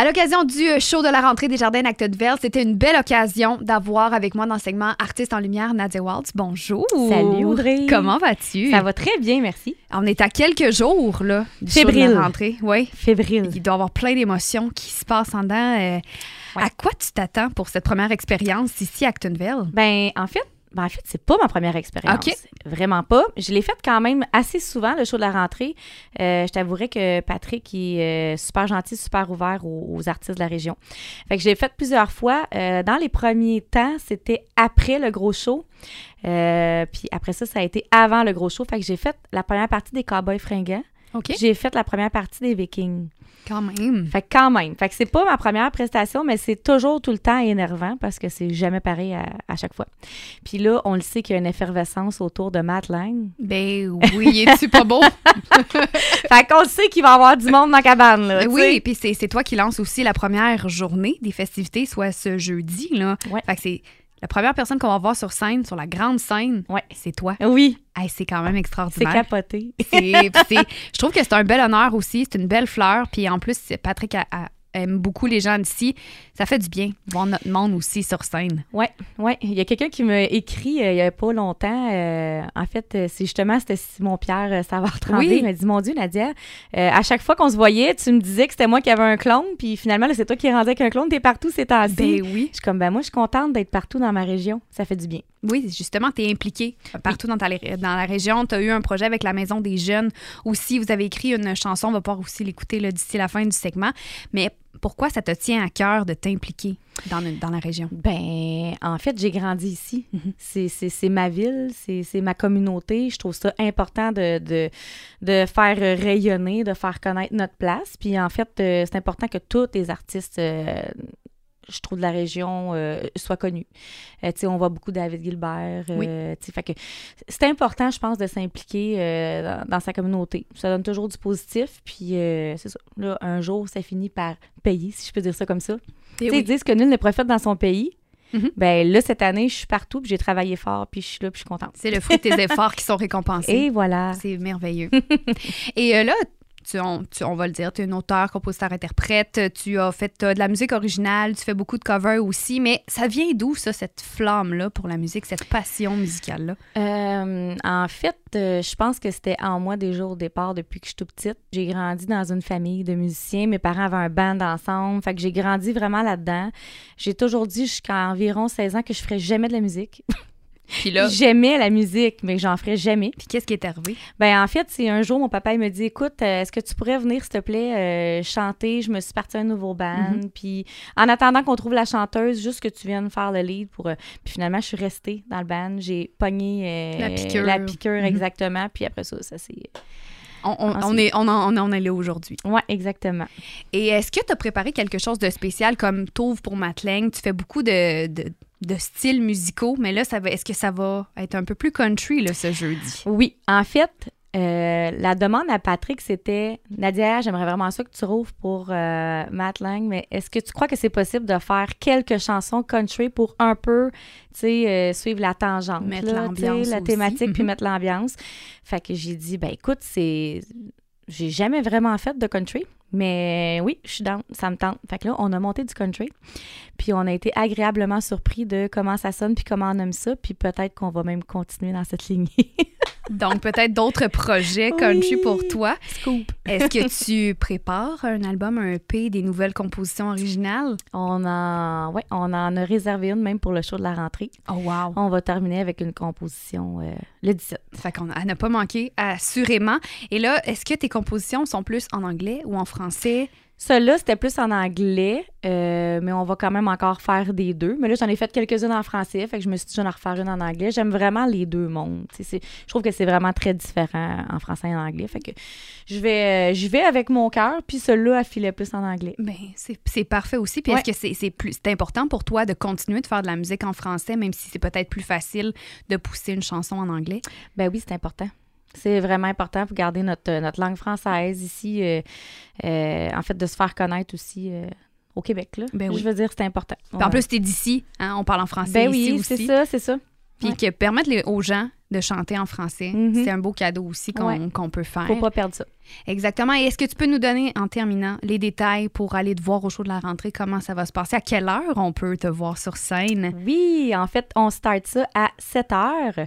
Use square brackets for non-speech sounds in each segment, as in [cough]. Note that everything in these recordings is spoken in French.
À l'occasion du euh, show de la rentrée des Jardins Acteville, c'était une belle occasion d'avoir avec moi dans le segment Artiste en lumière Nadia Waltz. Bonjour. Salut Audrey. Comment vas-tu? Ça va très bien, merci. On est à quelques jours là, du show de la rentrée. Oui. Fébrile. Il doit y avoir plein d'émotions qui se passent en dedans. Euh, Ouais. À quoi tu t'attends pour cette première expérience ici à Actonville? Ben, en fait, ben, en fait, c'est pas ma première expérience. Vraiment pas. Je l'ai faite quand même assez souvent, le show de la rentrée. Euh, je t'avouerais que Patrick est euh, super gentil, super ouvert aux, aux artistes de la région. Fait que je l'ai faite plusieurs fois. Euh, dans les premiers temps, c'était après le gros show. Puis après ça, ça a été avant le gros show. Fait que j'ai fait la première partie des Cowboys fringants. J'ai fait la première partie des Vikings. Quand même. Fait que quand même. Fait que c'est pas ma première prestation, mais c'est toujours tout le temps énervant parce que c'est jamais pareil à, à chaque fois. Puis là, on le sait qu'il y a une effervescence autour de Matt Lang. Ben oui, es-tu pas beau? [laughs] fait qu'on le sait qu'il va y avoir du monde dans la cabane, là. oui, puis c'est c'est toi qui lance aussi la première journée des festivités, soit ce jeudi. Là. Ouais. Fait que c'est la première personne qu'on va voir sur scène, sur la grande scène, Ouais. c'est toi. Oui, Hey, c'est quand même extraordinaire. capoté. C'est- c'est- je trouve que c'est un bel honneur aussi. C'est une belle fleur. Puis en plus, Patrick a- a- aime beaucoup les gens d'ici. Ça fait du bien de voir notre monde aussi sur scène. Ouais, ouais. Il y a quelqu'un qui m'a écrit euh, il y a pas longtemps. euh, en fait, euh, c'est justement c'était Simon Pierre euh, Savard Tremblay. Oui. Il m'a dit mon Dieu Nadia, euh, à chaque fois qu'on se voyait, tu me disais que c'était moi qui avais un clone, puis finalement c'est toi qui es rendu avec un clone. T'es partout ces temps-ci. Ben oui. Je suis comme ben moi, je suis contente d'être partout dans ma région. Ça fait du bien. Oui, justement, tu es impliqué partout dans, ta, dans la région. Tu as eu un projet avec la Maison des Jeunes. Aussi, vous avez écrit une chanson. On va pouvoir aussi l'écouter d'ici la fin du segment. Mais pourquoi ça te tient à cœur de t'impliquer dans, dans la région? Ben, en fait, j'ai grandi ici. C'est- C'est c'est ma ville, c'est c'est ma communauté. Je trouve ça important de, de, de faire rayonner, de faire connaître notre place. Puis en fait, euh, c'est important que tous les artistes, euh, je trouve, de la région euh, soient connus. Euh, tu sais, on voit beaucoup David Gilbert. euh, que c'est important, je pense, de s'impliquer euh, dans, dans sa communauté. Ça donne toujours du positif. Puis euh, c'est ça. Là, un jour, ça finit par payer, si je peux dire ça comme ça. Eh Tu sais, ils disent que nul ne profite dans son pays. Mhm. Ben là, cette année, je suis partout, puis j'ai travaillé fort, puis je suis là, puis je suis contente. C'est le fruit de tes [laughs] efforts qui sont récompensés. Et voilà. C'est merveilleux. [laughs] Et euh, là, tu, on, va le dire, tu es un auteur, compositeur, interprète, tu as fait de la musique originale, tu fais beaucoup de covers aussi, mais ça vient d'où, ça, cette flamme-là pour la musique, cette passion musicale-là? Euh, en fait, euh, je pense que c'était en moi déjà au départ depuis que je suis toute petite. J'ai grandi dans une famille de musiciens. Mes parents avaient un band ensemble. Fait que j'ai grandi vraiment là-dedans. J'ai toujours dit jusqu'à environ 16 ans que je ferais jamais de la musique. [laughs] Puis là, J'aimais la musique, mais j'en ferais jamais. puis qu'est-ce qui est arrivé? Ben en fait, c'est un jour mon papa il me dit écoute, euh, est-ce que tu pourrais venir s'il te plaît euh, chanter? Je me suis partie à un nouveau band, Mhm. puis en attendant qu'on trouve la chanteuse, juste que tu viennes faire le lead pour. euh, puis finalement, je suis restée dans le band, j'ai pogné La piqûre. la piqûre, Mhm. exactement, puis après ça, ça c'est. On, on- on c'est- est, on, en, on en est là aujourd'hui. Ouais, exactement. Et est-ce que tu as préparé quelque chose de spécial comme T'ouvres pour Matling? Tu fais beaucoup de, de, de styles musicaux, mais là, ça va, est-ce que ça va être un peu plus country là, ce jeudi? Oui, en fait. euh, la demande à Patrick, c'était Nadia, j'aimerais vraiment ça que tu rouvres pour euh, Matt Lang, mais est-ce que tu crois que c'est possible de faire quelques chansons country pour un peu, tu sais, euh, suivre la tangente, Mettre l'ambiance la aussi. thématique, puis Mhm. mettre l'ambiance? Fait que j'ai dit, ben écoute, c'est, j'ai jamais vraiment fait de country, mais oui, je suis dans, ça me tente. Fait que là, on a monté du country, puis on a été agréablement surpris de comment ça sonne, puis comment on aime ça, puis peut-être qu'on va même continuer dans cette lignée. [laughs] Donc, peut-être d'autres projets country Oui. pour toi. Scoop. Est-ce que [laughs] tu prépares un album, un EP, des nouvelles compositions originales? On en, ouais, on en a réservé une même pour le show de la rentrée. Oh, wow! On va terminer avec une composition euh, le 17. Fait qu'on n'a pas manqué, assurément. Et là, est-ce que tes compositions sont plus en anglais ou en français? Celui-là, c'était plus en anglais, euh, mais on va quand même encore faire des deux. Mais là, j'en ai fait quelques-unes en français, fait que je me suis dit, je vais en refaire une en anglais. J'aime vraiment les deux mondes. Je trouve que c'est vraiment très différent en français et en anglais. Fait que je vais, euh, j'y vais avec mon cœur, puis celui-là, elle filait plus en anglais. Ben, c'est parfait aussi. Puis Ouais. est-ce que c'est c'est plus c'est important pour toi de continuer de faire de la musique en français, même si c'est peut-être plus facile de pousser une chanson en anglais? Ben oui, c'est important. C'est vraiment important pour garder notre, euh, notre langue française ici. euh, euh, en fait, de se faire connaître aussi euh, au Québec. Là. Ben oui. Je veux dire, c'est important. Puis En plus, t'es d'ici, hein, on parle en français ben ici oui, c'est ça, c'est ça. Puis Ouais. que permettre les- aux gens de chanter en français, Mhm. c'est un beau cadeau aussi qu'on Ouais. qu'on peut faire. Faut pas perdre ça. Exactement. Et est-ce que tu peux nous donner, en terminant, les détails pour aller te voir au show de la rentrée? Comment ça va se passer? À quelle heure on peut te voir sur scène? Oui, en fait, on start ça à 7 heures.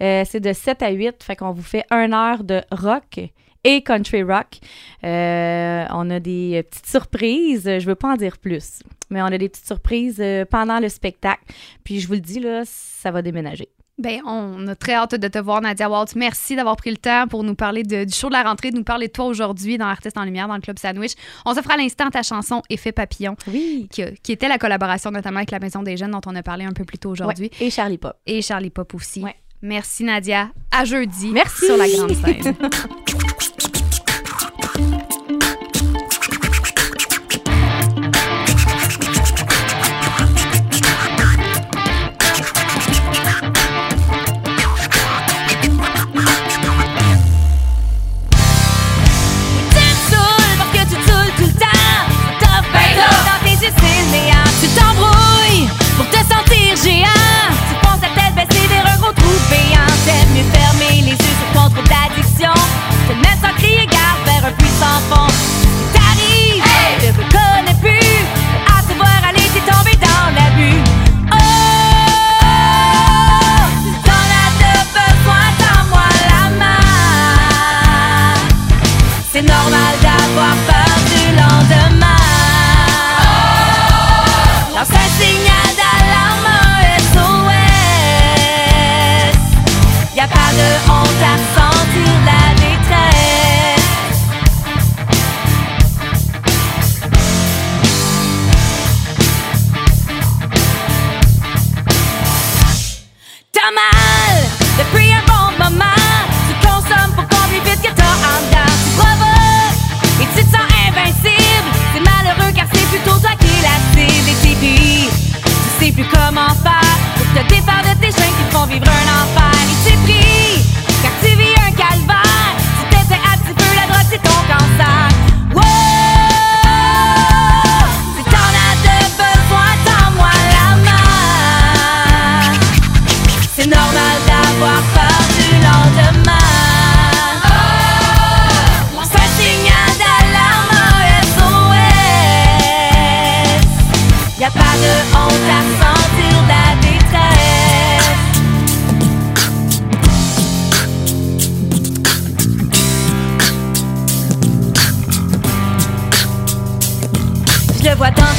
Euh, c'est de 7 à 8, fait qu'on vous fait une heure de rock et country rock. Euh, on a des petites surprises, je veux pas en dire plus, mais on a des petites surprises euh, pendant le spectacle. Puis je vous le dis, là, ça va déménager. Ben, on a très hâte de te voir, Nadia Waltz. Merci d'avoir pris le temps pour nous parler de- du show de la rentrée, de nous parler de toi aujourd'hui dans Artistes en Lumière, dans le Club Sandwich. On se fera à l'instant ta chanson Effet Papillon, Oui. qui, qui était la collaboration notamment avec la Maison des Jeunes dont on a parlé un peu plus tôt aujourd'hui, Et Charlie Pop. et Charlie Pop aussi. Ouais. Merci, Nadia. À jeudi Merci. sur la grande scène. [laughs] Depuis un bon moment. Tu consommes pour combler vite que t'as en dedans. Tu provoques et tu te sens invincible. C'est malheureux car c'est plutôt toi qui la cible. Et. Tu sais plus comment faire pour te défaire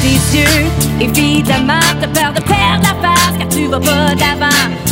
tes yeux, évidemment, t'as peur de perdre la face car tu vas pas d'avant.